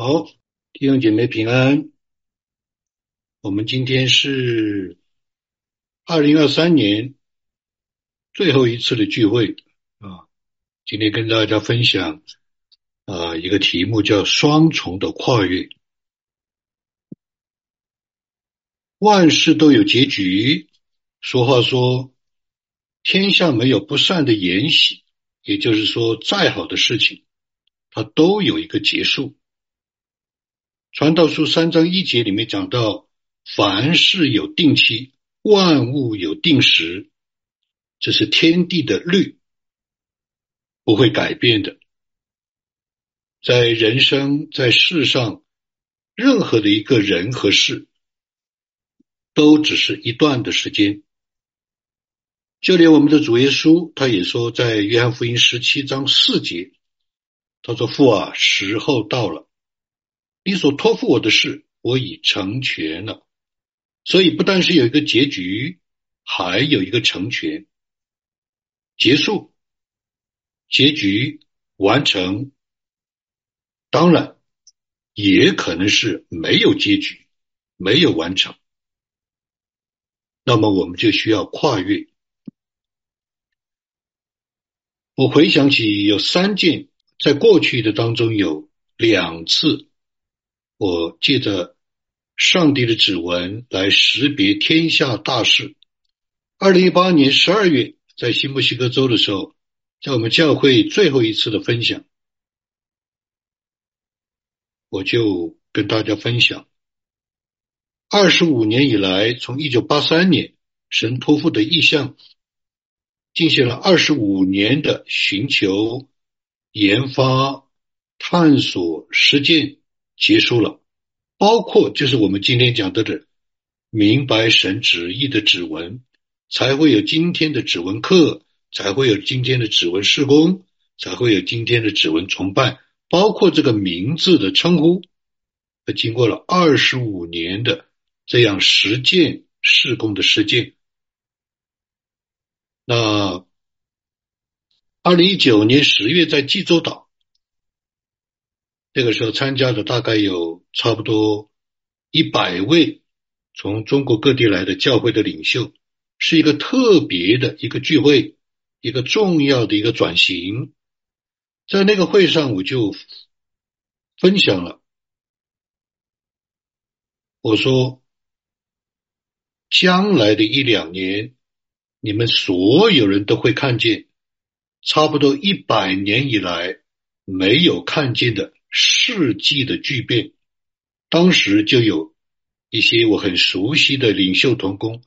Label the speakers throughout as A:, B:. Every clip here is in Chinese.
A: 好，弟兄姐妹平安。我们今天是二零二三年最后一次的聚会啊。今天跟大家分享啊一个题目，叫“双重的跨越”。万事都有结局。俗话说：“天下没有不散的筵席。”也就是说，再好的事情，它都有一个结束。传道书三章一节里面讲到。凡事有定期，万物有定时，这是天地的律，不会改变的。在人生在世上，任何的一个人和事，都只是一段的时间。就连我们的主耶稣，他也说，在约翰福音十七章四节，他说：“父啊，时候到了，你所托付我的事，我已成全了。”所以不但是有一个结局，还有一个成全、结束、结局完成。当然，也可能是没有结局、没有完成。那么我们就需要跨越。我回想起有三件，在过去的当中有两次，我借着。上帝的指纹来识别天下大事。二零一八年十二月，在新墨西哥州的时候，在我们教会最后一次的分享，我就跟大家分享，二十五年以来，从一九八三年神托付的意向，进行了二十五年的寻求、研发、探索、实践，结束了。包括就是我们今天讲到的，明白神旨意的指纹，才会有今天的指纹课，才会有今天的指纹施工，才会有今天的指纹崇拜。包括这个名字的称呼，经过了二十五年的这样实践施工的实践。那二零一九年十月在济州岛。那个时候参加的大概有差不多一百位从中国各地来的教会的领袖，是一个特别的一个聚会，一个重要的一个转型。在那个会上，我就分享了，我说，将来的一两年，你们所有人都会看见，差不多一百年以来没有看见的。世纪的巨变，当时就有一些我很熟悉的领袖同工，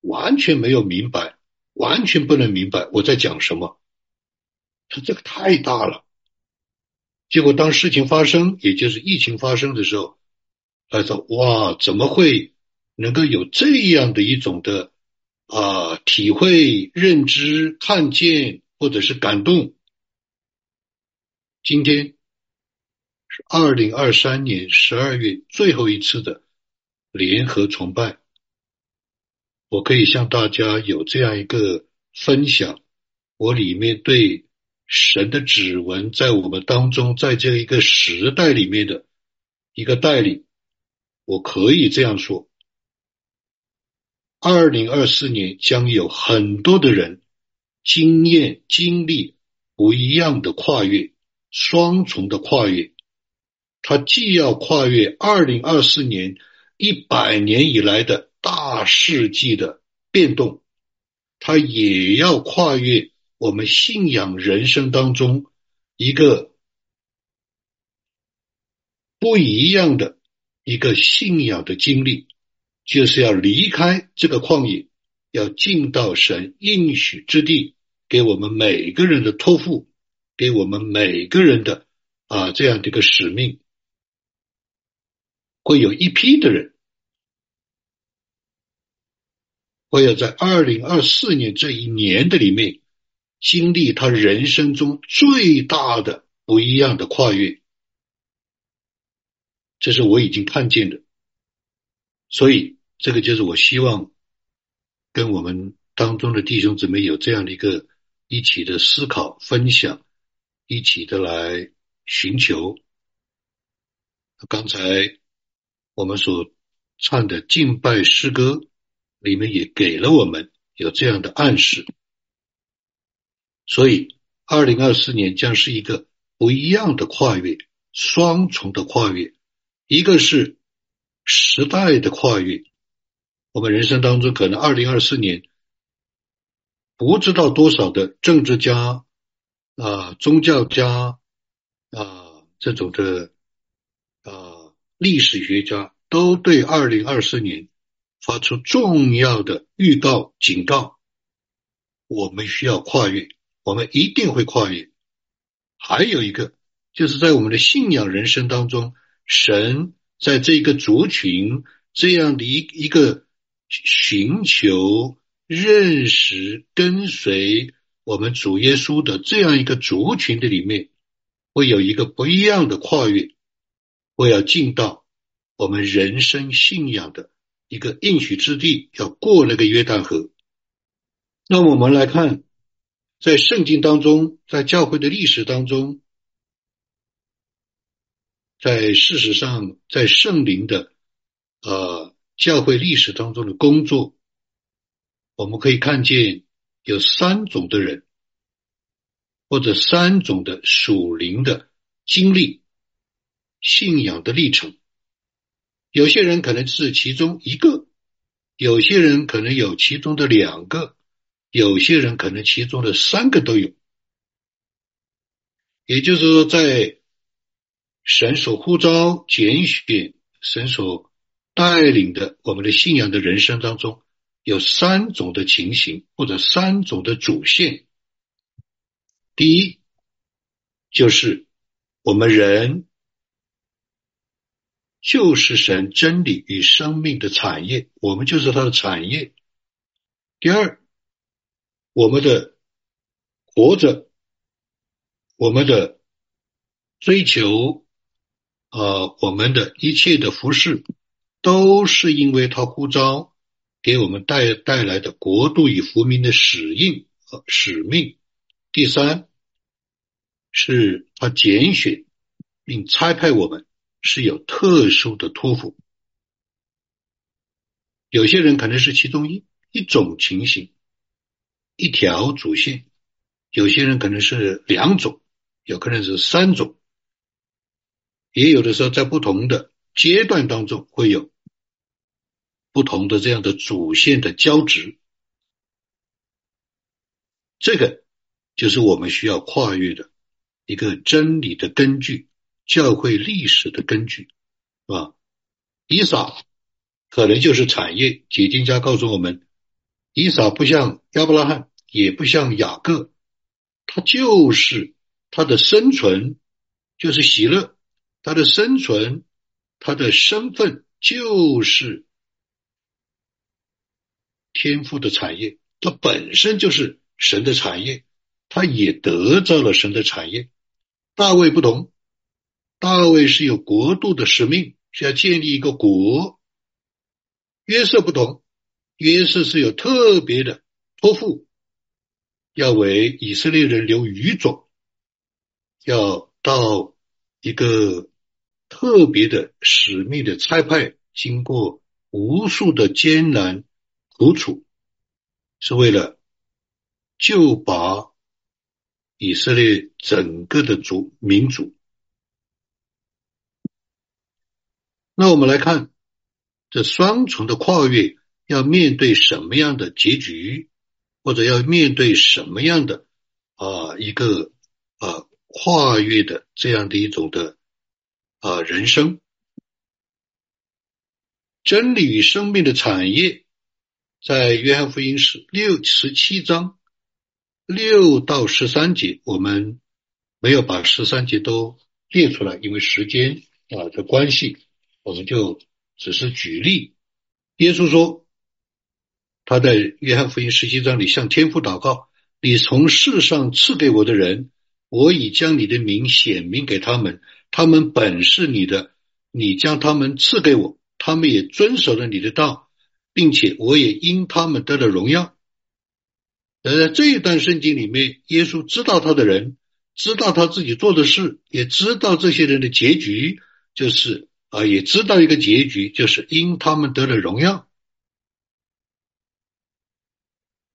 A: 完全没有明白，完全不能明白我在讲什么。他这个太大了。结果当事情发生，也就是疫情发生的时候，他说：“哇，怎么会能够有这样的一种的啊体会、认知、看见，或者是感动？”今天。二零二三年十二月最后一次的联合崇拜，我可以向大家有这样一个分享，我里面对神的指纹在我们当中，在这一个时代里面的一个带领，我可以这样说：二零二四年将有很多的人经验经历不一样的跨越，双重的跨越。他既要跨越二零二四年一百年以来的大世纪的变动，他也要跨越我们信仰人生当中一个不一样的一个信仰的经历，就是要离开这个旷野，要进到神应许之地，给我们每个人的托付，给我们每个人的啊这样的一个使命。会有一批的人，会要在二零二四年这一年的里面，经历他人生中最大的不一样的跨越，这是我已经看见的。所以，这个就是我希望跟我们当中的弟兄姊妹有这样的一个一起的思考、分享，一起的来寻求。刚才我们所唱的敬拜诗歌里面也给了我们有这样的暗示，所以二零二四年将是一个不一样的跨越，双重的跨越，一个是时代的跨越。我们人生当中可能二零二四年不知道多少的政治家啊、宗教家啊这种的。啊，历史学家都对二零二四年发出重要的预告、警告：我们需要跨越，我们一定会跨越。还有一个，就是在我们的信仰人生当中，神在这个族群这样的一一个寻求、认识、跟随我们主耶稣的这样一个族群的里面，会有一个不一样的跨越。我要进到我们人生信仰的一个应许之地，要过那个约旦河。那我们来看，在圣经当中，在教会的历史当中，在事实上，在圣灵的呃教会历史当中的工作，我们可以看见有三种的人，或者三种的属灵的经历。信仰的历程，有些人可能是其中一个，有些人可能有其中的两个，有些人可能其中的三个都有。也就是说，在神所呼召、拣选、神所带领的我们的信仰的人生当中，有三种的情形或者三种的主线。第一，就是我们人。就是神真理与生命的产业，我们就是他的产业。第二，我们的活着，我们的追求，呃，我们的一切的服饰，都是因为他呼召给我们带带来的国度与福民的使命和使命。第三，是他拣选并差派我们。是有特殊的托付，有些人可能是其中一一种情形，一条主线；有些人可能是两种，有可能是三种，也有的时候在不同的阶段当中会有不同的这样的主线的交织。这个就是我们需要跨越的一个真理的根据。教会历史的根据，是吧？以撒可能就是产业。解经家告诉我们，以撒不像亚伯拉罕，也不像雅各，他就是他的生存就是喜乐，他的生存，他的身份就是天赋的产业，他本身就是神的产业，他也得到了神的产业。大卫不同。大卫是有国度的使命，是要建立一个国。约瑟不同，约瑟是有特别的托付，要为以色列人留余种，要到一个特别的使命的差派，经过无数的艰难苦楚，是为了救拔以色列整个的族民族。那我们来看，这双重的跨越要面对什么样的结局，或者要面对什么样的啊一个啊跨越的这样的一种的啊人生？真理与生命的产业，在约翰福音十六十七章六到十三节，我们没有把十三节都列出来，因为时间啊的关系。我们就只是举例，耶稣说，他在约翰福音十七章里向天父祷告：“你从世上赐给我的人，我已将你的名显明给他们，他们本是你的，你将他们赐给我，他们也遵守了你的道，并且我也因他们得了荣耀。”而在这一段圣经里面，耶稣知道他的人，知道他自己做的事，也知道这些人的结局，就是。啊，也知道一个结局，就是因他们得了荣耀，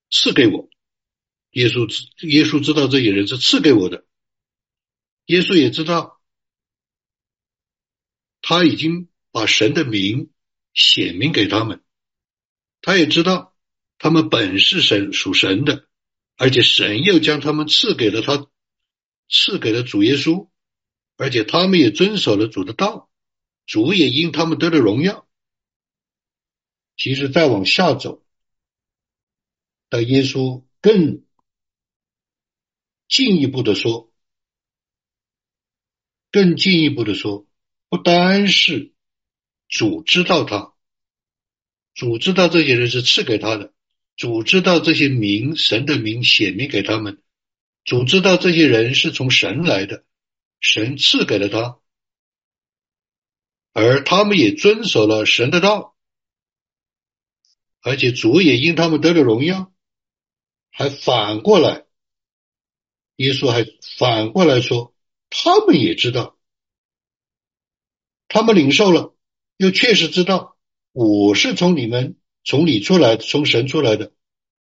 A: 赐给我。耶稣知耶稣知道这些人是赐给我的，耶稣也知道，他已经把神的名显明给他们，他也知道他们本是神属神的，而且神又将他们赐给了他，赐给了主耶稣，而且他们也遵守了主的道，主也因他们得了荣耀。其实再往下走，到耶稣更。进一步的说，更进一步的说，不单是主知道他，主知道这些人是赐给他的，主知道这些名神的名显明给他们，主知道这些人是从神来的，神赐给了他，而他们也遵守了神的道，而且主也因他们得了荣耀，还反过来。耶稣还反过来说，他们也知道，他们领受了，又确实知道我是从你们从你出来，从神出来的，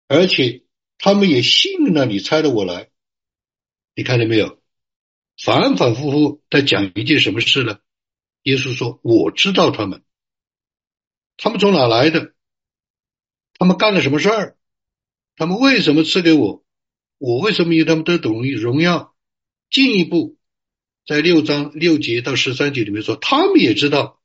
A: 而且他们也信了你差了我来。你看见没有？反反复复在讲一件什么事呢？耶稣说：“我知道他们，他们从哪来的？他们干了什么事儿？他们为什么赐给我？”我为什么与他们都懂荣耀？进一步，在六章六节到十三节里面说，他们也知道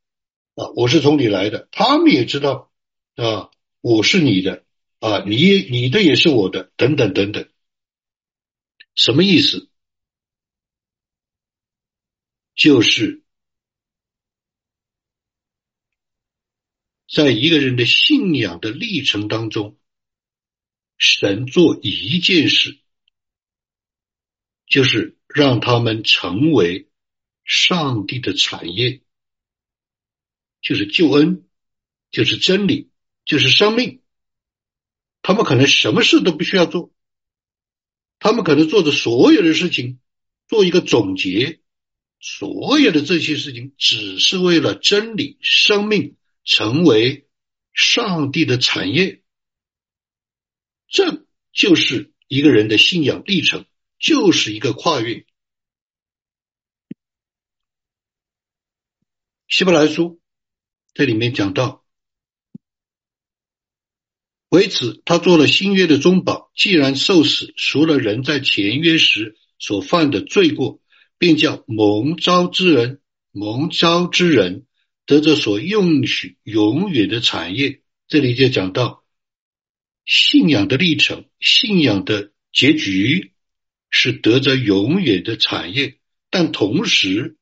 A: 啊，我是从你来的，他们也知道啊，我是你的啊，你也你的也是我的，等等等等，什么意思？就是在一个人的信仰的历程当中，神做一件事。就是让他们成为上帝的产业，就是救恩，就是真理，就是生命。他们可能什么事都不需要做，他们可能做的所有的事情做一个总结，所有的这些事情只是为了真理、生命成为上帝的产业。这就是一个人的信仰历程。就是一个跨越。希伯来书这里面讲到，为此他做了新约的中保，既然受死，赎了人在前约时所犯的罪过，并叫蒙召之人、蒙召之人得着所应许永远的产业。这里就讲到信仰的历程，信仰的结局。是得着永远的产业，但同时，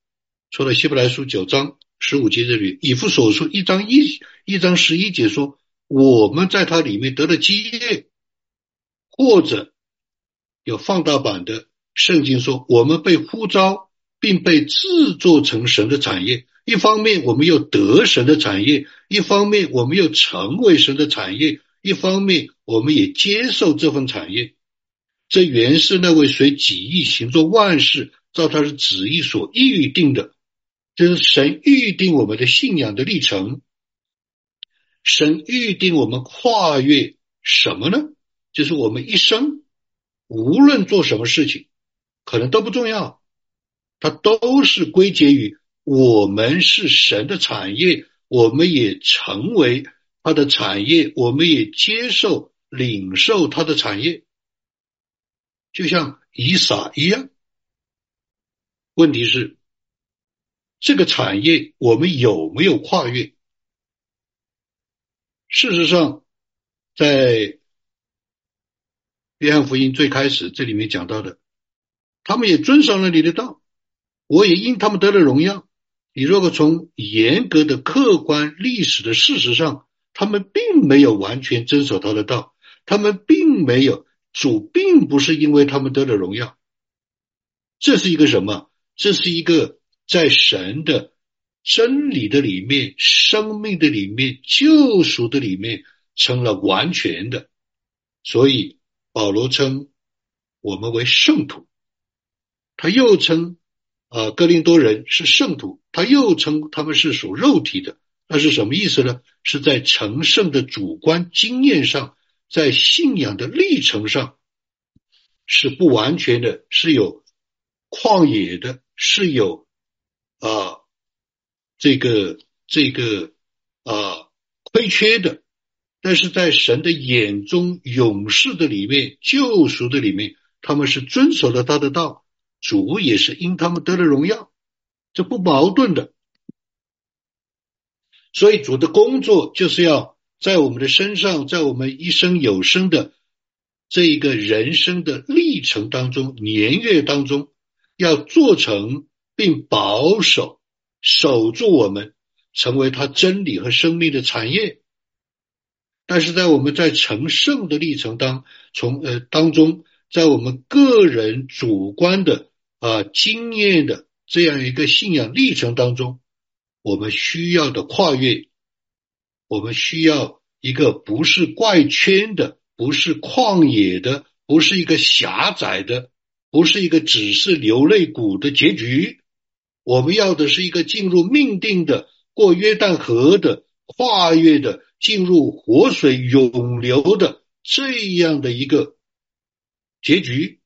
A: 除了希伯来书九章十五节这里，以弗所书一章一一章十一节说，我们在它里面得了基业，或者有放大版的圣经说，我们被呼召，并被制作成神的产业。一方面，我们又得神的产业；一方面，我们又成为神的产业；一方面，我们也接受这份产业。这原是那位随己意行作万事，照他的旨意所预定的，这是神预定我们的信仰的历程。神预定我们跨越什么呢？就是我们一生无论做什么事情，可能都不重要，它都是归结于我们是神的产业，我们也成为他的产业，我们也接受领受他的产业。就像以撒一样，问题是这个产业我们有没有跨越？事实上，在约翰福音最开始这里面讲到的，他们也遵守了你的道，我也因他们得了荣耀。你如果从严格的客观历史的事实上，他们并没有完全遵守他的道，他们并没有。主并不是因为他们得了荣耀，这是一个什么？这是一个在神的真理的里面、生命的里面、救赎的里面成了完全的。所以保罗称我们为圣徒，他又称啊，哥林多人是圣徒，他又称他们是属肉体的，那是什么意思呢？是在成圣的主观经验上，在信仰的历程上是不完全的，是有旷野的，是有啊这个这个啊亏缺的，但是在神的眼中，勇士的里面，救赎的里面，他们是遵守了他的道。主也是因他们得了荣耀，这不矛盾的。所以主的工作就是要在我们的身上，在我们一生有生的这一个人生的历程当中、年月当中，要做成并保守、守住我们，成为他真理和生命的产业。但是在我们在成圣的历程当从呃当中，在我们个人主观的。啊，经验的这样一个信仰历程当中，我们需要的跨越，我们需要一个不是怪圈的，不是旷野的，不是一个狭窄的，不是一个只是流泪谷的结局。我们要的是一个进入命定的、过约旦河的、跨越的、进入活水涌流的这样的一个结局。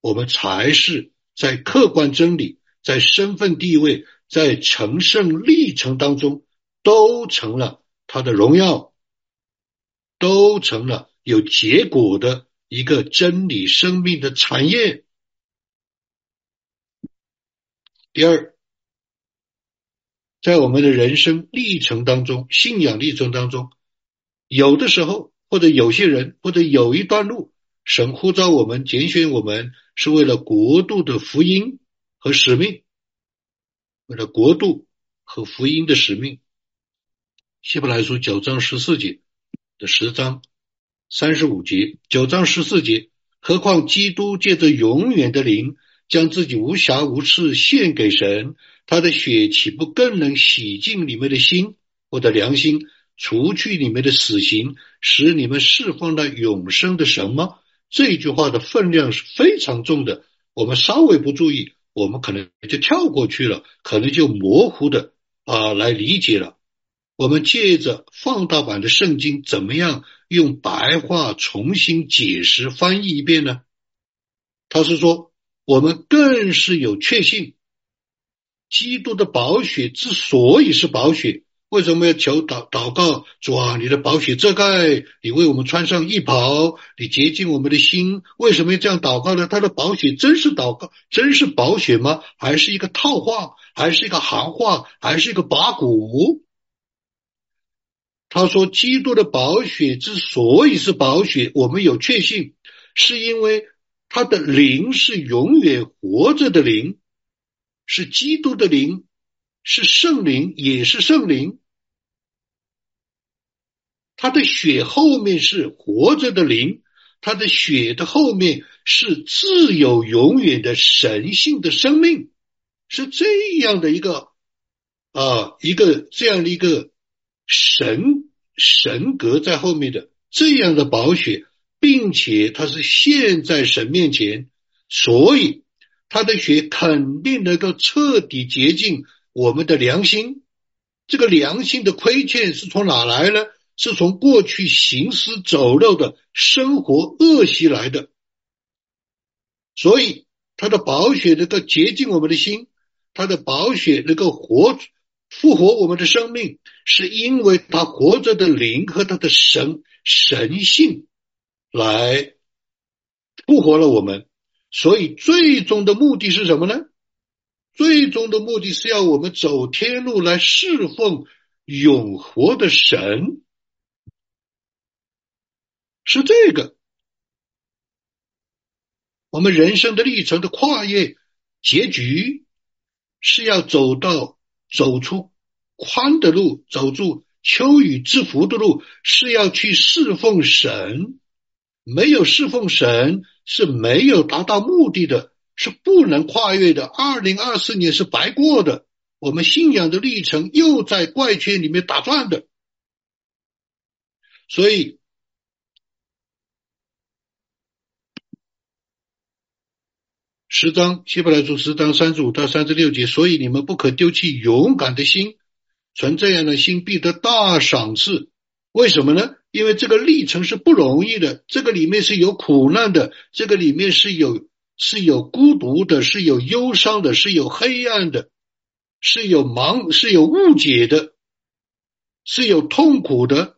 A: 我们才是在客观真理、在身份地位、在成圣历程当中，都成了他的荣耀，都成了有结果的一个真理生命的产业。第二，在我们的人生历程当中、信仰历程当中，有的时候或者有些人或者有一段路，神呼召我们、拣选我们。是为了国度的福音和使命，为了国度和福音的使命。希伯来书九章十四节的十章三十五节，九章十四节。何况基督借着永远的灵，将自己无瑕无疵献给神，他的血岂不更能洗净你们的心，我的良心，除去你们的死刑，使你们释放了永生的神吗？这句话的分量是非常重的，我们稍微不注意，我们可能就跳过去了，可能就模糊的啊来理解了。我们借着放大版的圣经，怎么样用白话重新解释翻译一遍呢？他是说，我们更是有确信，基督的宝血之所以是宝血。为什么要求祷祷告主啊？你的宝血遮盖，你为我们穿上衣袍，你洁净我们的心。为什么要这样祷告呢？他的宝血真是祷告，真是宝血吗？还是一个套话？还是一个行话？还是一个把骨？他说，基督的宝血之所以是宝血，我们有确信，是因为他的灵是永远活着的灵，是基督的灵，是圣灵，也是圣灵。他的血后面是活着的灵，他的血的后面是自有永远的神性的生命，是这样的一个啊，一个这样的一个神神格在后面的这样的宝血，并且他是现在神面前，所以他的血肯定能够彻底洁净我们的良心。这个良心的亏欠是从哪来呢？是从过去行尸走肉的生活恶习来的，所以他的宝血能够洁净我们的心，他的宝血能够活复活我们的生命，是因为他活着的灵和他的神神性来复活了我们。所以最终的目的是什么呢？最终的目的是要我们走天路来侍奉永活的神。是这个，我们人生的历程的跨越结局，是要走到走出宽的路，走出秋雨之福的路，是要去侍奉神。没有侍奉神是没有达到目的的，是不能跨越的。二零二四年是白过的，我们信仰的历程又在怪圈里面打转的，所以。十章希伯来书十章三十五到三十六节，所以你们不可丢弃勇敢的心，存这样的心必得大赏赐。为什么呢？因为这个历程是不容易的，这个里面是有苦难的，这个里面是有是有孤独的，是有忧伤的，是有黑暗的，是有盲，是有误解的，是有痛苦的。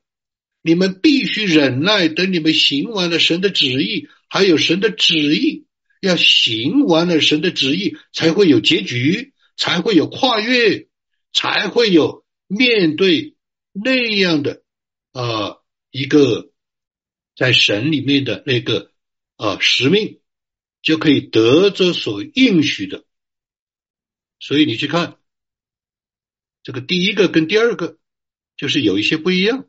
A: 你们必须忍耐，等你们行完了神的旨意，还有神的旨意要行完了神的旨意，才会有结局，才会有跨越，才会有面对那样的。啊，一个在神里面的那个啊使命，就可以得着所应许的。所以你去看这个第一个跟第二个，就是有一些不一样。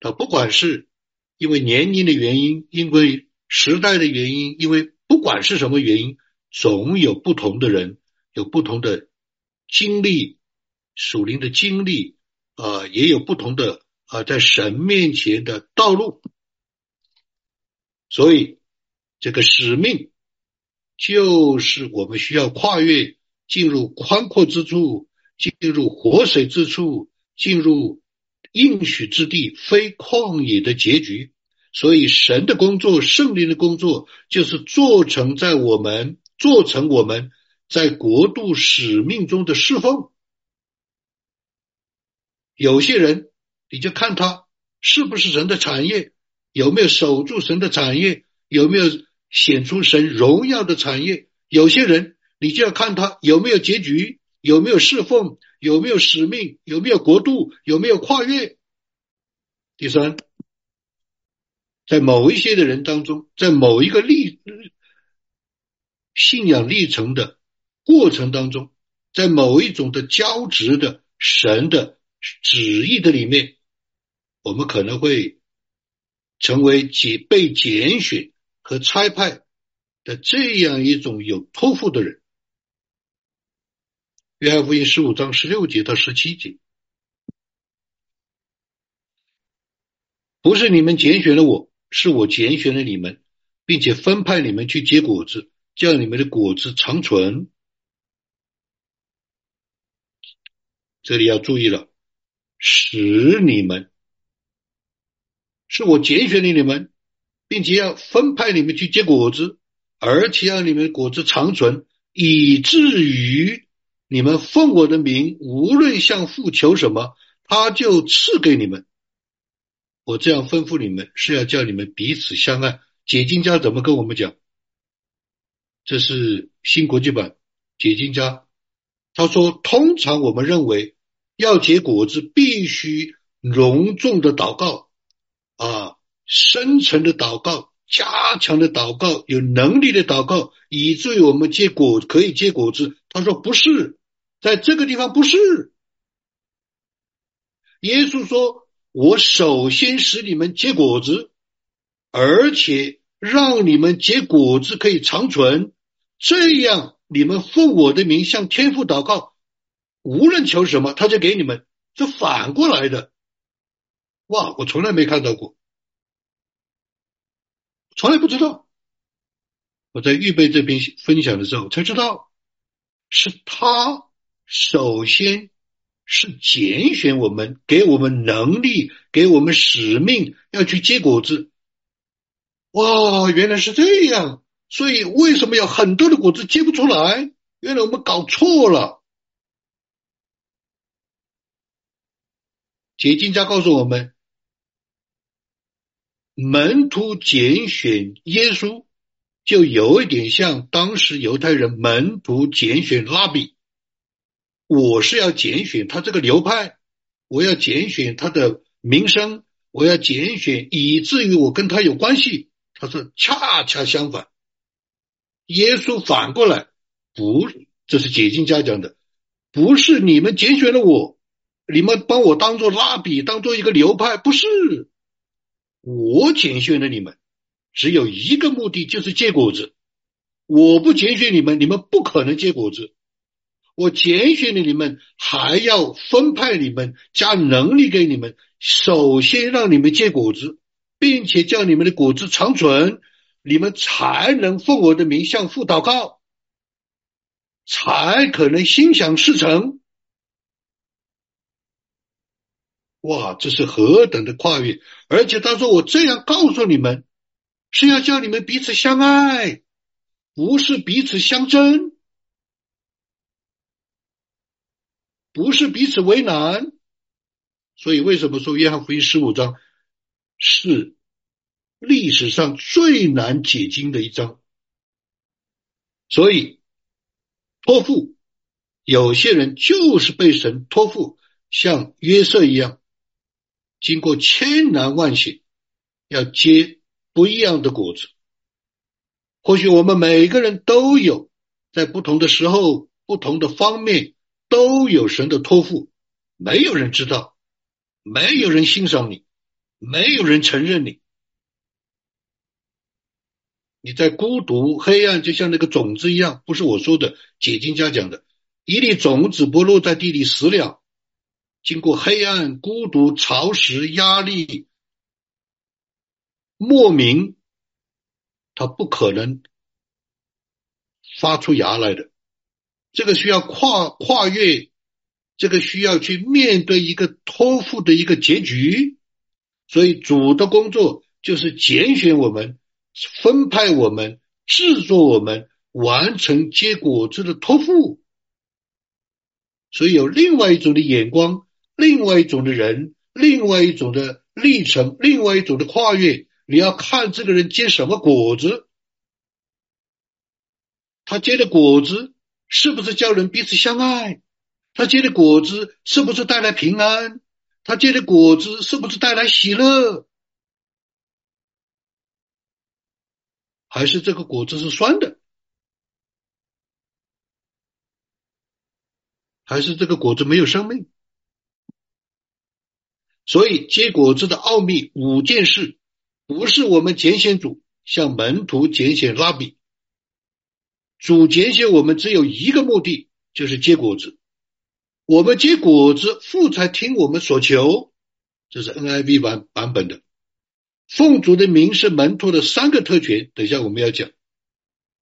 A: 啊，不管是因为年龄的原因，因为时代的原因，因为不管是什么原因，总有不同的人有不同的经历，属灵的经历。啊，也有不同的啊，在神面前的道路，所以这个使命就是我们需要跨越，进入宽阔之处，进入活水之处，进入应许之地，非旷野的结局。所以神的工作，圣灵的工作，就是做成在我们做成我们在国度使命中的侍奉。有些人，你就看他是不是神的产业，有没有守住神的产业，有没有显出神荣耀的产业。有些人，你就要看他有没有结局，有没有侍奉，有没有使命，有没有国度，有没有跨越。第三，在某一些的人当中，在某一个历信仰历程的过程当中，在某一种的交织的神的。旨意的里面，我们可能会成为检被拣选和差派的这样一种有托付的人。约翰福音十五章十六节到十七节，不是你们拣选了我，是我拣选了你们，并且分派你们去结果子，叫你们的果子长存。这里要注意了。使你们是我拣选了你们，并且要分派你们去结果子，而且让你们果子长存，以至于你们奉我的名，无论向父求什么，他就赐给你们。我这样吩咐你们，是要叫你们彼此相爱。解经家怎么跟我们讲？这是新国际版解经家他说：通常我们认为。要结果子，必须隆重的祷告啊，深沉的祷告，加强的祷告，有能力的祷告，以至于我们结果可以结果子。他说不是，在这个地方不是。耶稣说：“我首先使你们结果子，而且让你们结果子可以长存，这样你们奉我的名向天父祷告。”无论求什么，他就给你们，是反过来的。哇，我从来没看到过，从来不知道。我在预备这篇分享的时候才知道，是他首先是拣选我们，给我们能力，给我们使命，要去结果子。哇，原来是这样，所以为什么有很多的果子结不出来？原来我们搞错了。解经家告诉我们，门徒拣选耶稣，就有一点像当时犹太人门徒拣选拉比。我是要拣选他这个流派，我要拣选他的名声，我要拣选，以至于我跟他有关系。他说恰恰相反，耶稣反过来不，这是解经家讲的，不是你们拣选了我。你们把我当做拉比，当做一个流派，不是我拣选了你们，只有一个目的，就是结果子。我不拣选你们，你们不可能结果子。我拣选了你们，还要分派你们，加能力给你们。首先让你们结果子，并且叫你们的果子长存，你们才能奉我的名向父祷告，才可能心想事成。哇，这是何等的跨越！而且他说：“我这样告诉你们，是要叫你们彼此相爱，不是彼此相争，不是彼此为难。”所以，为什么说约翰福音十五章是历史上最难解经的一章？所以，托付有些人就是被神托付，像约瑟一样。经过千难万险，要结不一样的果子。或许我们每个人都有，在不同的时候、不同的方面都有神的托付。没有人知道，没有人欣赏你，没有人承认你。你在孤独、黑暗，就像那个种子一样，不是我说的，解经家讲的，一粒种子不落在地里死了。经过黑暗、孤独、潮湿、压力、莫名，他不可能发出芽来的。这个需要跨跨越，这个需要去面对一个托付的一个结局。所以主的工作就是拣选我们、分派我们、制作我们，完成结果子的托付。所以有另外一种的眼光。另外一种的人，另外一种的历程，另外一种的跨越，你要看这个人结什么果子，他结的果子是不是叫人彼此相爱？他结的果子是不是带来平安？他结的果子是不是带来喜乐？还是这个果子是酸的？还是这个果子没有生命？所以结果子的奥秘五件事，不是我们拣选主向门徒拣选拉比，主拣选我们只有一个目的，就是结果子。我们结果子，父才听我们所求。这是 NIV 版版本的。奉主的名是门徒的三个特权，等一下我们要讲。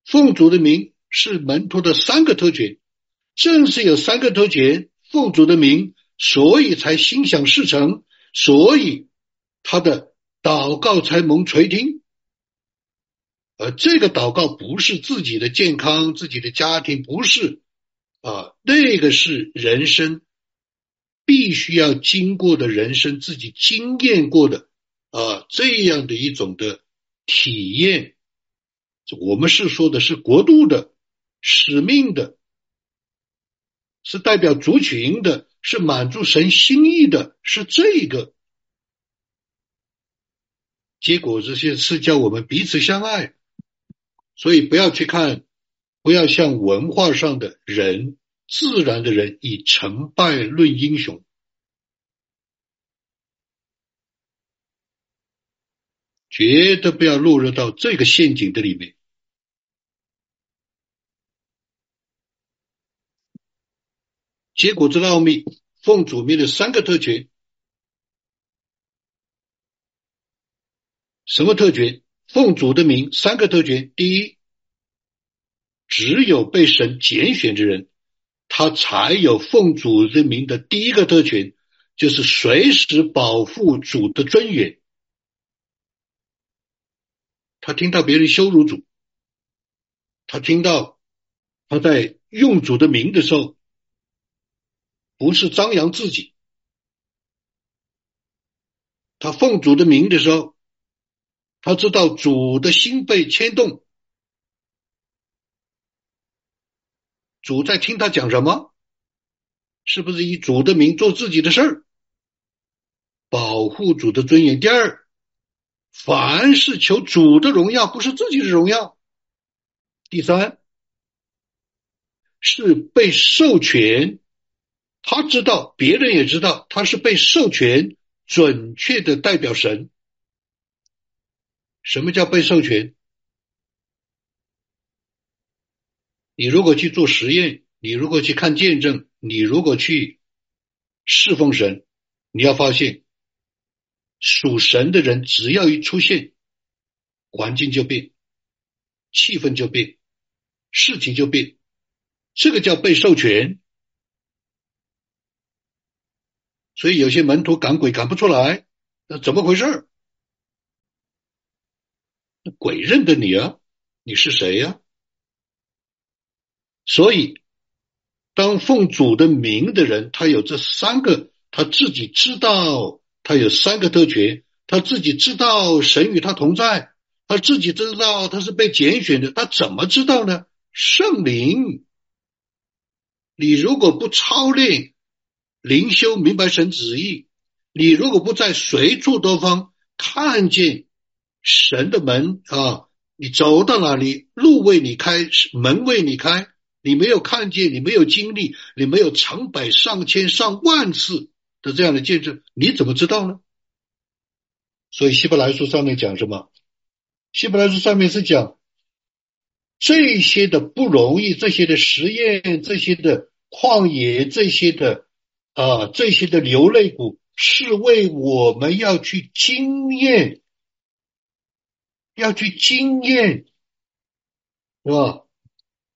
A: 奉主的名是门徒的三个特权，正是有三个特权，奉主的名，所以才心想事成。所以他的祷告才蒙垂听，而这个祷告不是自己的健康、自己的家庭，不是啊，那个是人生必须要经过的人生自己经验过的啊这样的一种的体验。我们是说的是国度的使命的，是代表族群的。是满足神心意的，是这个结果。这些是叫我们彼此相爱，所以不要去看，不要像文化上的人、自然的人以成败论英雄，绝对不要落入到这个陷阱的里面。结果之奥秘，奉主名的三个特权，什么特权？奉主的名，三个特权。第一，只有被神拣选的人，他才有奉主的名的第一个特权，就是随时保护主的尊严。他听到别人羞辱主，他听到他在用主的名的时候。不是张扬自己，他奉主的名的时候，他知道主的心被牵动，主在听他讲什么，是不是以主的名做自己的事儿，保护主的尊严？第二，凡是求主的荣耀，不是自己的荣耀。第三，是被授权。他知道，别人也知道，他是被授权准确的代表神。什么叫被授权？你如果去做实验，你如果去看见证，你如果去侍奉神，你要发现，属神的人只要一出现，环境就变。气氛就变，事情就变，这个叫被授权。所以有些门徒赶鬼赶不出来，那怎么回事？鬼认得你啊，你是谁呀？所以，当奉主的名的人，他有这三个，他自己知道，他有三个特权，他自己知道神与他同在，他自己知道他是被拣选的，他怎么知道呢？圣灵，你如果不操练灵修，明白神旨意，你如果不在随处多方看见神的门啊，你走到哪里，路为你开，门为你开。你没有看见，你没有经历，你没有成百上千上万次的这样的见证，你怎么知道呢？所以希伯来书上面讲什么？希伯来书上面是讲这些的不容易，这些的实验，这些的旷野，这些的啊，这些的流泪谷，是为我们要去经验，要去经验，是吧？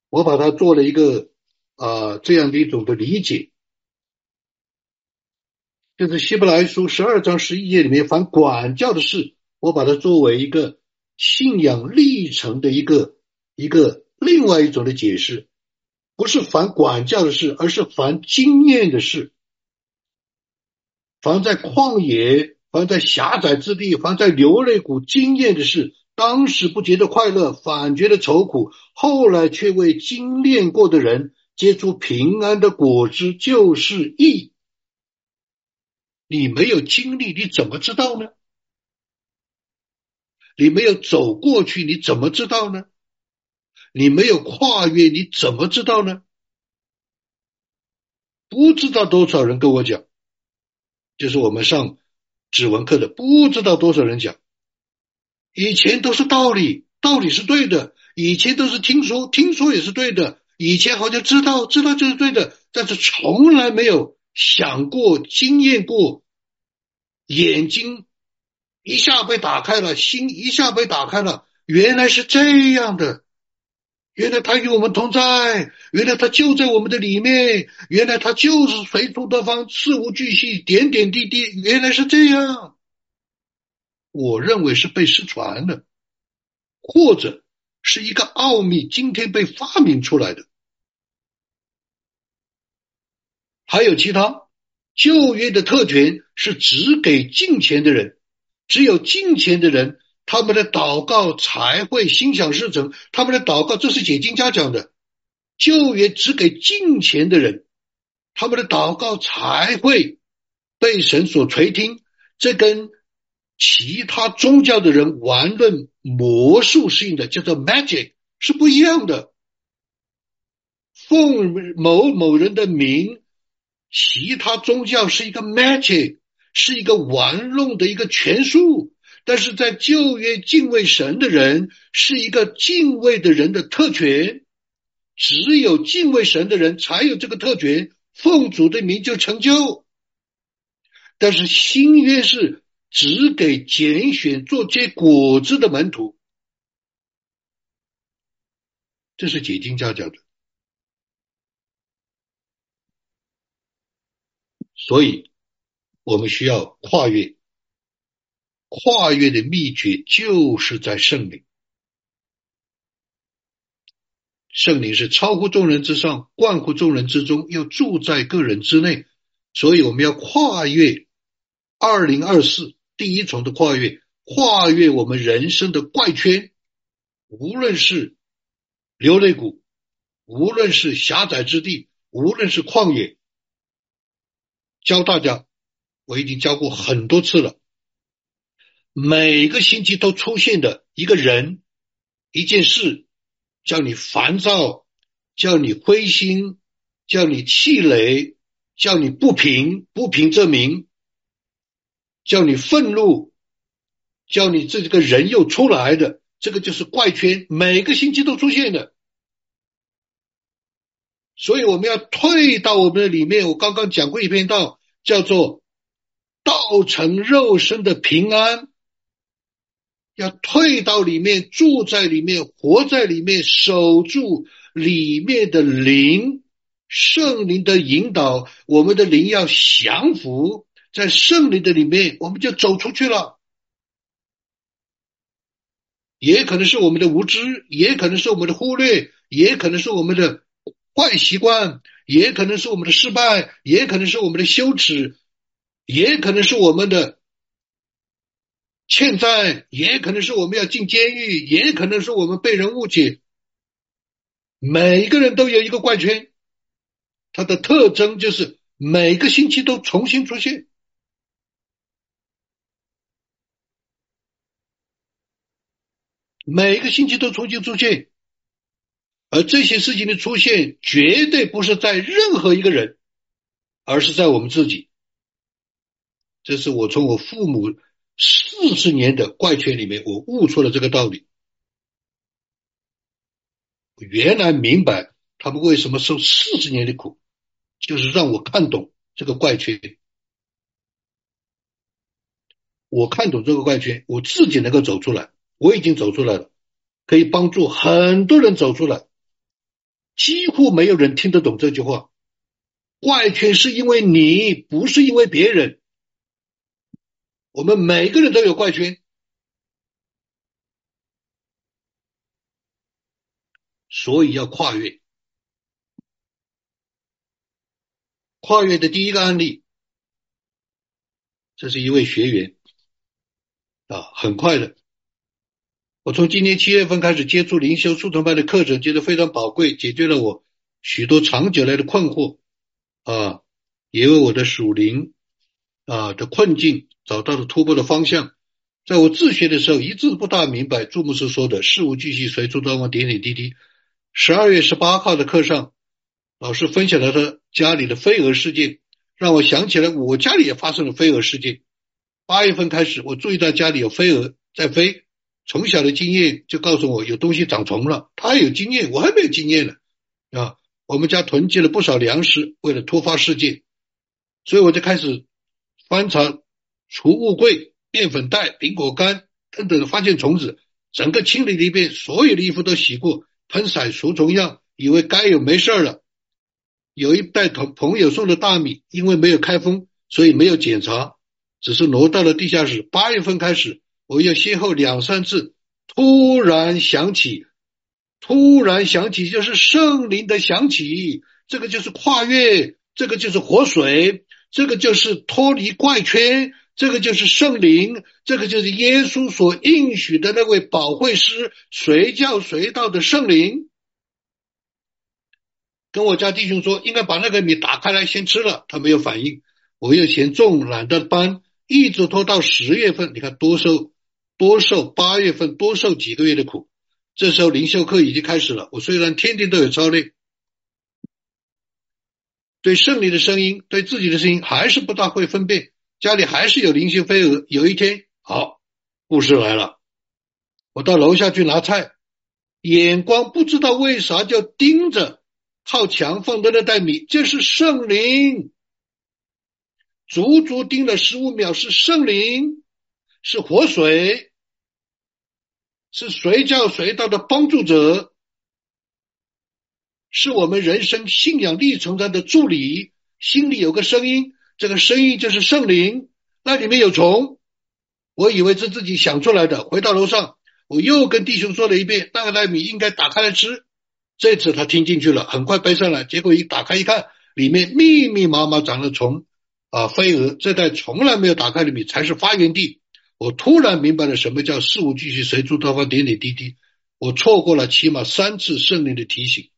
A: 我把它做了一个啊这样的一种的理解，就是希伯来书十二章十一节里面反管教的事，我把它作为一个信仰历程的一个一个另外一种的解释，不是反管教的事，而是凡经验的事，凡在旷野，凡在狭窄之地，凡在流泪谷经验的事。当时不觉得快乐，反觉得愁苦；后来却为精炼过的人结出平安的果子，就是义。你没有经历，你怎么知道呢？你没有走过去，你怎么知道呢？你没有跨越，你怎么知道呢？不知道多少人跟我讲，就是我们上指纹课的，不知道多少人讲。以前都是道理，道理是对的；以前都是听说，听说也是对的；以前好像知道，知道就是对的，但是从来没有想过、经验过。眼睛一下被打开了，心一下被打开了，原来是这样的。原来他与我们同在，原来他就在我们的里面，原来他就是随处多方、事无巨细、点点滴滴，原来是这样。我认为是被失传的，或者是一个奥秘，今天被发明出来的。还有其他旧约的特权是只给进钱的人，只有进钱的人，他们的祷告才会心想事成。他们的祷告，这是解经家讲的，旧约只给进钱的人，他们的祷告才会被神所垂听。这跟其他宗教的人玩弄魔术性的，叫做 magic，是不一样的。奉某某人的名，其他宗教是一个 magic，是一个玩弄的一个权术。但是在旧约敬畏神的人，是一个敬畏的人的特权，只有敬畏神的人才有这个特权，奉主的名就成就。但是新约是。只给拣选做结果子的门徒，这是解经家讲的。所以，我们需要跨越，跨越的秘诀就是在圣灵。圣灵是超乎众人之上，贯乎众人之中，又住在个人之内。所以，我们要跨越二零二四。第一重的跨越，跨越我们人生的怪圈，无论是流泪谷，无论是狭窄之地，无论是旷野，教大家，我已经教过很多次了。每个星期都出现的一个人、一件事，叫你烦躁，叫你灰心，叫你气馁，叫你不平，不平则鸣。叫你愤怒，叫你这个人又出来的，这个就是怪圈，每个星期都出现的。所以我们要退到我们的里面。我刚刚讲过一篇道，叫做“道成肉身的平安”。要退到里面，住在里面，活在里面，守住里面的灵，圣灵的引导，我们的灵要降服在圣灵的里面，我们就走出去了。也可能是我们的无知，也可能是我们的忽略，也可能是我们的坏习惯，也可能是我们的失败，也可能是我们的羞耻，也可能是我们的欠债，也可能是我们要进监狱，也可能是我们被人误解。每个人都有一个怪圈，它的特征就是每个星期都重新出现。每个星期都重新出现，而这些事情的出现绝对不是在任何一个人，而是在我们自己。这是我从我父母四十年的怪圈里面，我悟出了这个道理。原来明白他们为什么受四十年的苦，就是让我看懂这个怪圈。我看懂这个怪圈，我自己能够走出来。我已经走出来了，可以帮助很多人走出来。几乎没有人听得懂这句话。怪圈是因为你，不是因为别人。我们每个人都有怪圈，所以要跨越。跨越的第一个案例，这是一位学员啊，很快的。我从今年七月份开始接触灵修速成班的课程，觉得非常宝贵，解决了我许多长久来的困惑啊，也为我的属灵啊的困境找到了突破的方向。在我自学的时候，一直不大明白朱牧师说的“事无巨细，随处端望，点点滴滴”。十二月十八号的课上，老师分享了他家里的飞蛾事件，让我想起来我家里也发生了飞蛾事件。八月份开始，我注意到家里有飞蛾在飞。从小的经验就告诉我有东西长虫了，他有经验，我还没有经验呢啊！我们家囤积了不少粮食，为了突发事件，所以我就开始翻查储物柜、面粉袋、苹果干等等，发现虫子，整个清理了一遍，所有的衣服都洗过，喷洒除虫药，以为该有没事了。有一袋同朋友送的大米，因为没有开封，所以没有检查，只是挪到了地下室。八月份开始。我又先后两三次突然想起，突然想起就是圣灵的想起，这个就是跨越，这个就是活水，这个就是脱离怪圈，这个就是圣灵，这个就是耶稣所应许的那位保惠师，随叫随到的圣灵。跟我家弟兄说，应该把那个米打开来先吃了，他没有反应，我又嫌重，懒得搬，一直拖到十月份，你看多收。多受八月份多受几个月的苦，这时候灵修课已经开始了。我虽然天天都有操练，对胜利的声音，对自己的声音还是不大会分辨。家里还是有灵性飞蛾。有一天，好，故事来了。我到楼下去拿菜，眼光不知道为啥就盯着靠墙放的那袋米，这是圣灵，足足盯了十五秒，是圣灵。是活水，是随叫随到的帮助者，是我们人生信仰历程上的助理。心里有个声音，这个声音就是圣灵。那里面有虫，我以为是自己想出来的。回到楼上，我又跟弟兄说了一遍，那个袋米应该打开来吃。这次他听进去了，很快背上来。结果一打开一看，里面密密麻麻长了虫啊，飞蛾。这袋从来没有打开的米才是发源地。我突然明白了什么叫事无巨细，随处多方，点点滴滴。我错过了起码三次圣灵的提醒，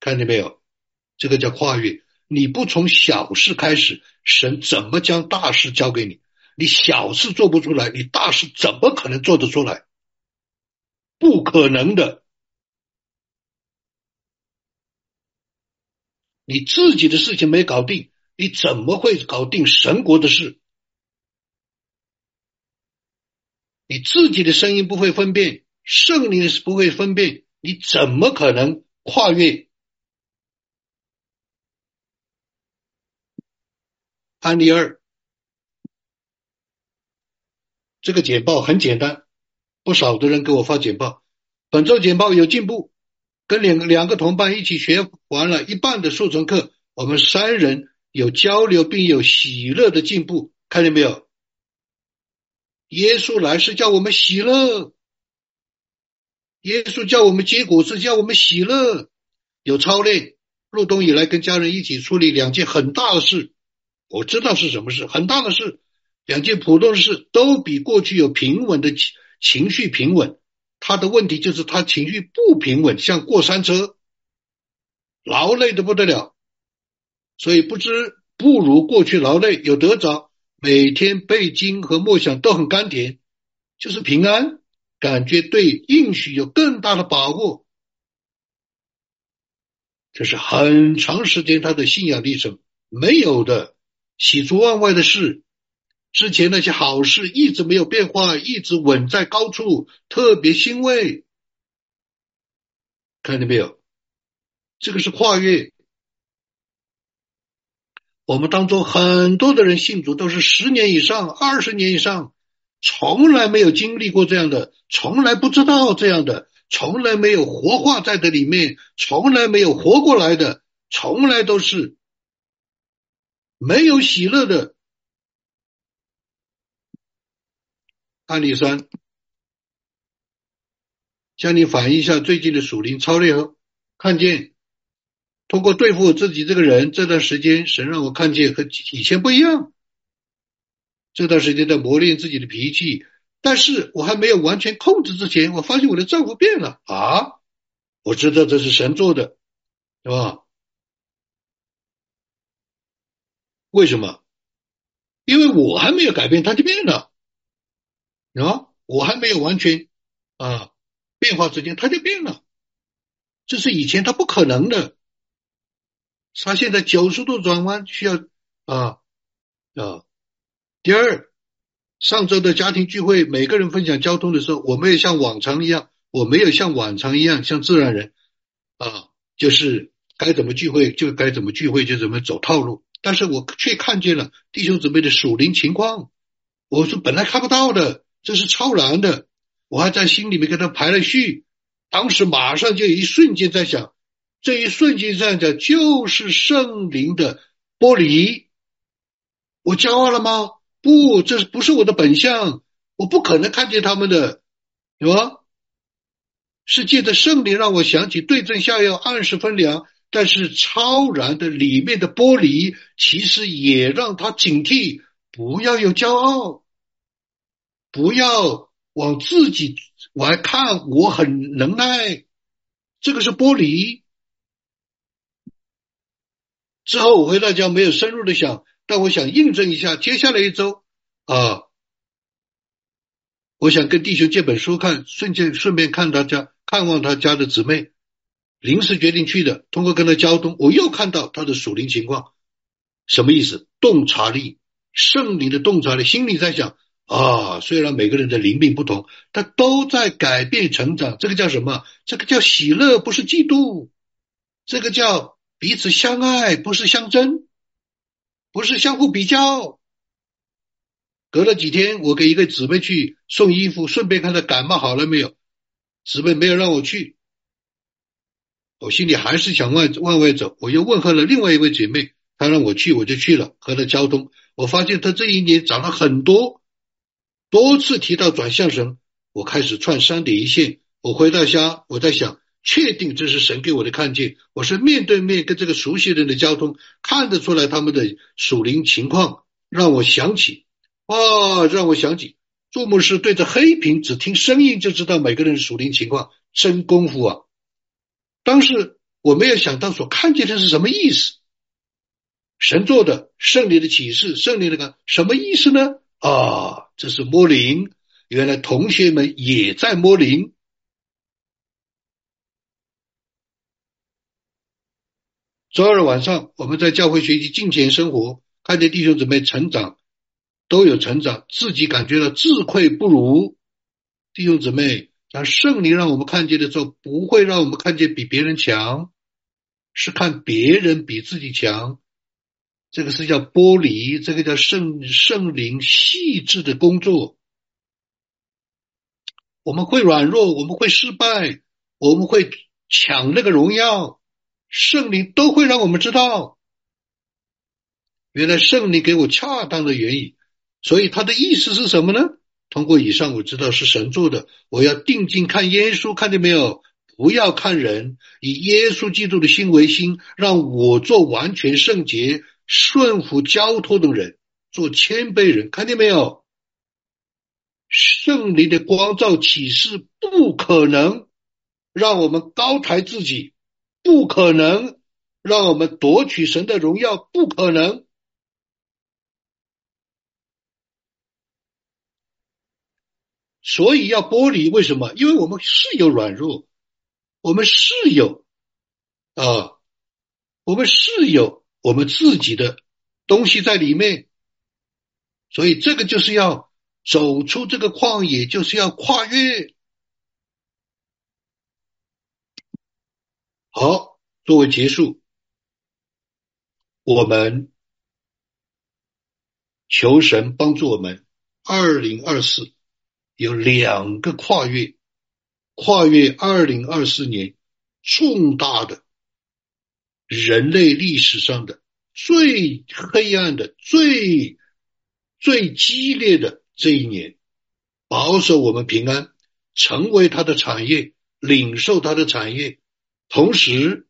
A: 看见没有？这个叫跨越。你不从小事开始，神怎么将大事交给你？你小事做不出来，你大事怎么可能做得出来？不可能的。你自己的事情没搞定，你怎么会搞定神国的事？你自己的声音不会分辨，圣灵是不会分辨，你怎么可能跨越？案例二，这个简报很简单，不少的人给我发简报。本周简报有进步，跟两个两个同伴一起学完了一半的速成课，我们三人有交流并有喜乐的进步，看见没有？耶稣来是叫我们喜乐，耶稣叫我们结果是叫我们喜乐，有操练。入冬以来跟家人一起处理两件很大的事，我知道是什么事，很大的事。两件普通的事都比过去有平稳的情情绪平稳。他的问题就是他情绪不平稳，像过山车，劳累的不得了。所以不知不如过去劳累有得着，每天背经和默想都很甘甜，就是平安，感觉对应许有更大的把握。这是很长时间他的信仰历程没有的喜出望外的事，之前那些好事一直没有变化，一直稳在高处，特别欣慰。看见没有？这个是跨越。我们当中很多的人信主都是十年以上、二十年以上，从来没有经历过这样的，从来不知道这样的。从来没有活化在的里面，从来没有活过来的，从来都是没有喜乐的。案例三，向你反映一下最近的属灵操练后，看见通过对付自己这个人，这段时间神让我看见和以前不一样。这段时间在磨练自己的脾气。但是我还没有完全控制之前，我发现我的丈夫变了啊！我知道这是神做的，是吧？为什么？因为我还没有改变，他就变了，啊！我还没有完全啊变化之间，他就变了，这是以前他不可能的。他现在九十度转弯，需要啊啊。第二。上周的家庭聚会，每个人分享交通的时候，我没有像往常一样，我没有像往常一样像自然人啊，就是该怎么聚会就该怎么聚会，就怎么走套路。但是我却看见了弟兄姊妹的属灵情况，我是本来看不到的，这是超然的。我还在心里面给他排了序，当时马上就一瞬间在想，这一瞬间这样讲就是圣灵的剥离，我骄傲了吗？不，这不是我的本相？我不可能看见他们的，是吧？是借着圣灵让我想起对症下药，按时分粮。但是超然的里面的玻璃，其实也让他警惕，不要有骄傲，不要往自己我还看，我很能耐。这个是玻璃。之后我回到家，没有深入的想。但我想印证一下，接下来一周啊，我想跟弟兄借本书看，顺便顺便看他家看望他家的姊妹，临时决定去的。通过跟他交通，我又看到他的属灵情况，什么意思？洞察力，圣灵的洞察力，心里在想啊，虽然每个人的灵命不同，但都在改变成长。这个叫什么？这个叫喜乐，不是嫉妒。这个叫彼此相爱，不是相争。不是相互比较。隔了几天，我给一个姊妹去送衣服，顺便看她感冒好了没有。姊妹没有让我去，我心里还是想往往外走。我又问候了另外一位姐妹，她让我去，我就去了。和她交通，我发现她这一年长了很多，多次提到转向神，我开始串三点一线。我回到家，我在想。确定这是神给我的看见，我是面对面跟这个熟悉人的交通，看得出来他们的属灵情况，让我想起，啊，让我想起，注目是对着黑屏，只听声音就知道每个人属灵情况，真功夫啊！当时我没有想到所看见的是什么意思，神做的圣灵的启示，圣灵那个什么意思呢？啊，这是摸灵，原来同学们也在摸灵。周二晚上，我们在教会学习金钱生活，看见弟兄姊妹成长，都有成长，自己感觉到自愧不如。弟兄姊妹，当圣灵让我们看见的时候，不会让我们看见比别人强，是看别人比自己强。这个是叫剥离，这个叫圣圣灵细致的工作。我们会软弱，我们会失败，我们会抢那个荣耀，圣灵都会让我们知道。原来圣灵给我恰当的原因，所以他的意思是什么呢？通过以上我知道是神做的，我要定睛看耶稣，看见没有？不要看人，以耶稣基督的心为心，让我做完全圣洁、顺服交托的人，做谦卑人，看见没有？圣灵的光照启示不可能让我们高抬自己，不可能让我们夺取神的荣耀，不可能。所以要剥离，为什么？因为我们是有软弱，我们是有啊，我们是有我们自己的东西在里面，所以这个就是要走出这个旷野，就是要跨越。好，作为结束，我们求神帮助我们，二零二四。有两个跨越，跨越二零二四年重大的人类历史上的最黑暗的、最最激烈的这一年，保守我们平安，成为他的产业，领受他的产业，同时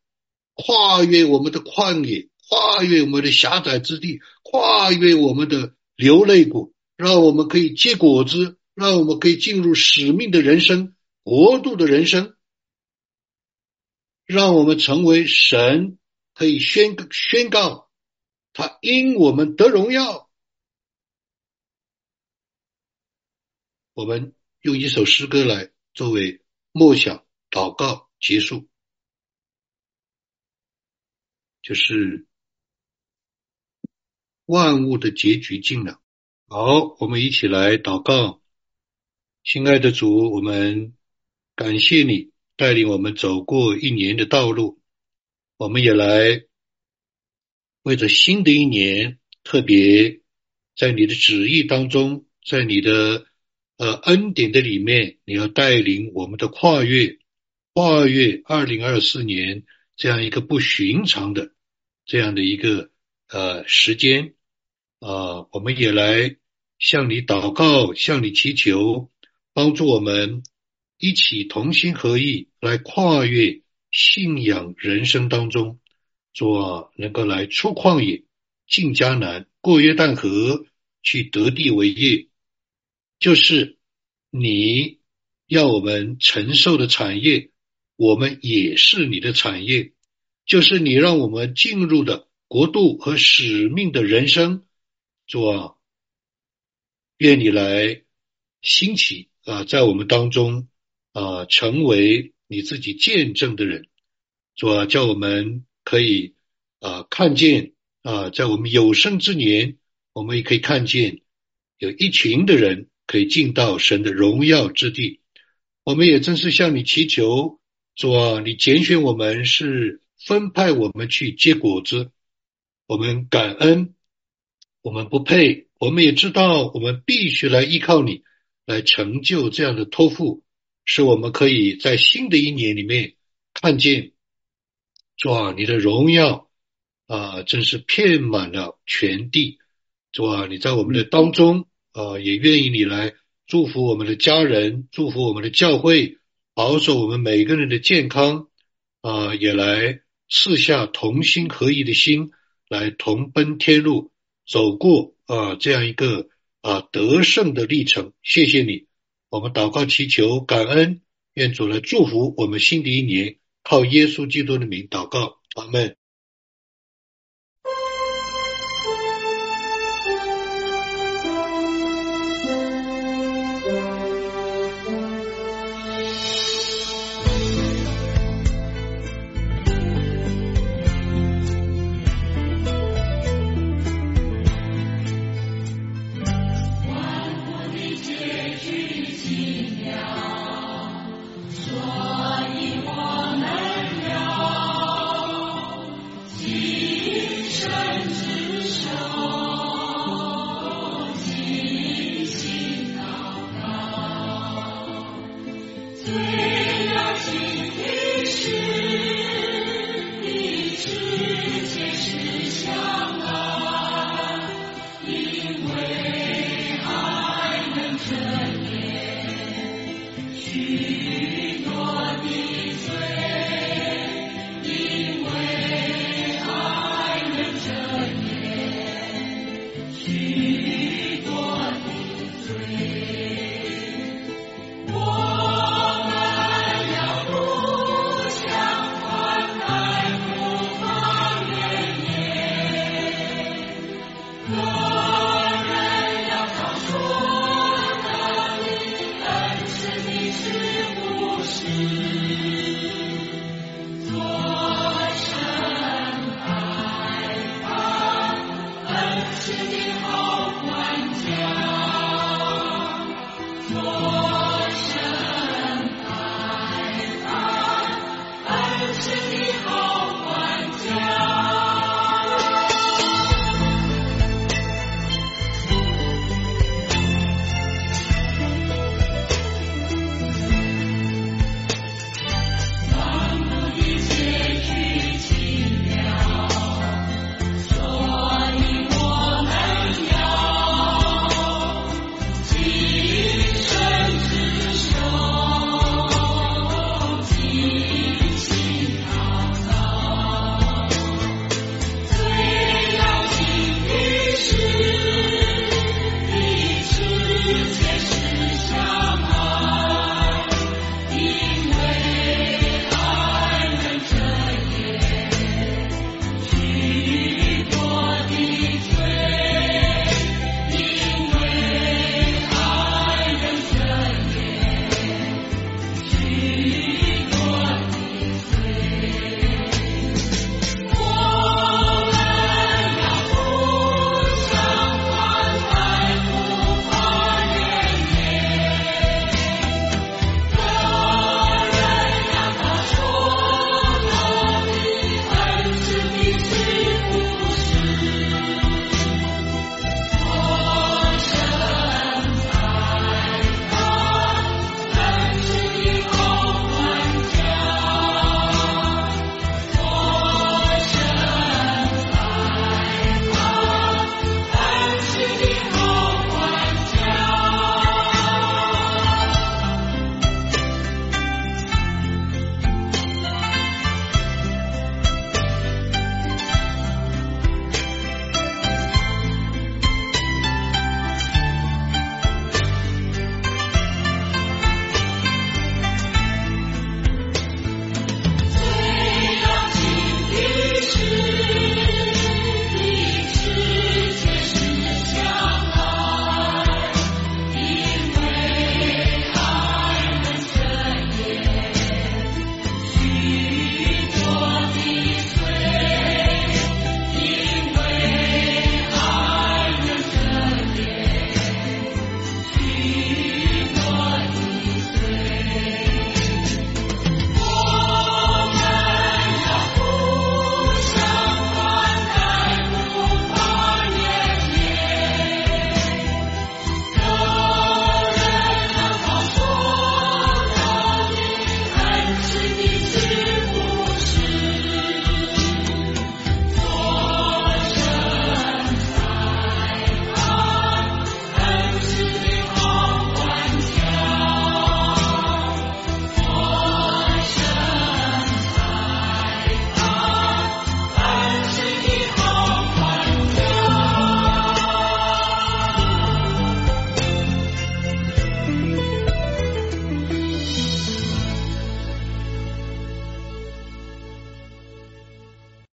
A: 跨越我们的旷野，跨越我们的狭窄之地，跨越我们的流泪谷，让我们可以结果子。让我们可以进入使命的人生、国度的人生，让我们成为神可以宣宣告他因我们得荣耀。我们用一首诗歌来作为默想、祷告结束，就是万物的结局尽了。好，我们一起来祷告。亲爱的主，我们感谢你带领我们走过一年的道路，我们也来为着新的一年，特别在你的旨意当中，在你的呃恩典的里面，你要带领我们的跨越，跨越二零二四年这样一个不寻常的这样的一个呃时间啊，我们也来向你祷告，向你祈求。帮助我们一起同心合意来跨越信仰人生当中，做能够来出旷野、进迦南、过约旦河、去得地为业，就是你要我们承受的产业，我们也是你的产业，就是你让我们进入的国度和使命的人生，做愿你来兴起。啊，在我们当中啊，成为你自己见证的人，主啊，叫我们可以啊看见啊，在我们有生之年，我们也可以看见有一群的人可以进到神的荣耀之地。我们也正是向你祈求，主啊，你拣选我们是分派我们去结果子，我们感恩，我们不配，我们也知道我们必须来依靠你。来成就这样的托付，使我们可以在新的一年里面看见，主啊，你的荣耀啊，真是遍满了全地。主啊，你在我们的当中啊，也愿意你来祝福我们的家人，祝福我们的教会，保守我们每个人的健康啊，也来四下同心合一的心，来同奔天路，走过啊这样一个。啊，得胜的历程，谢谢你。我们祷告祈求感恩，愿主来祝福我们新的一年。靠耶稣基督的名祷告，阿门。joy.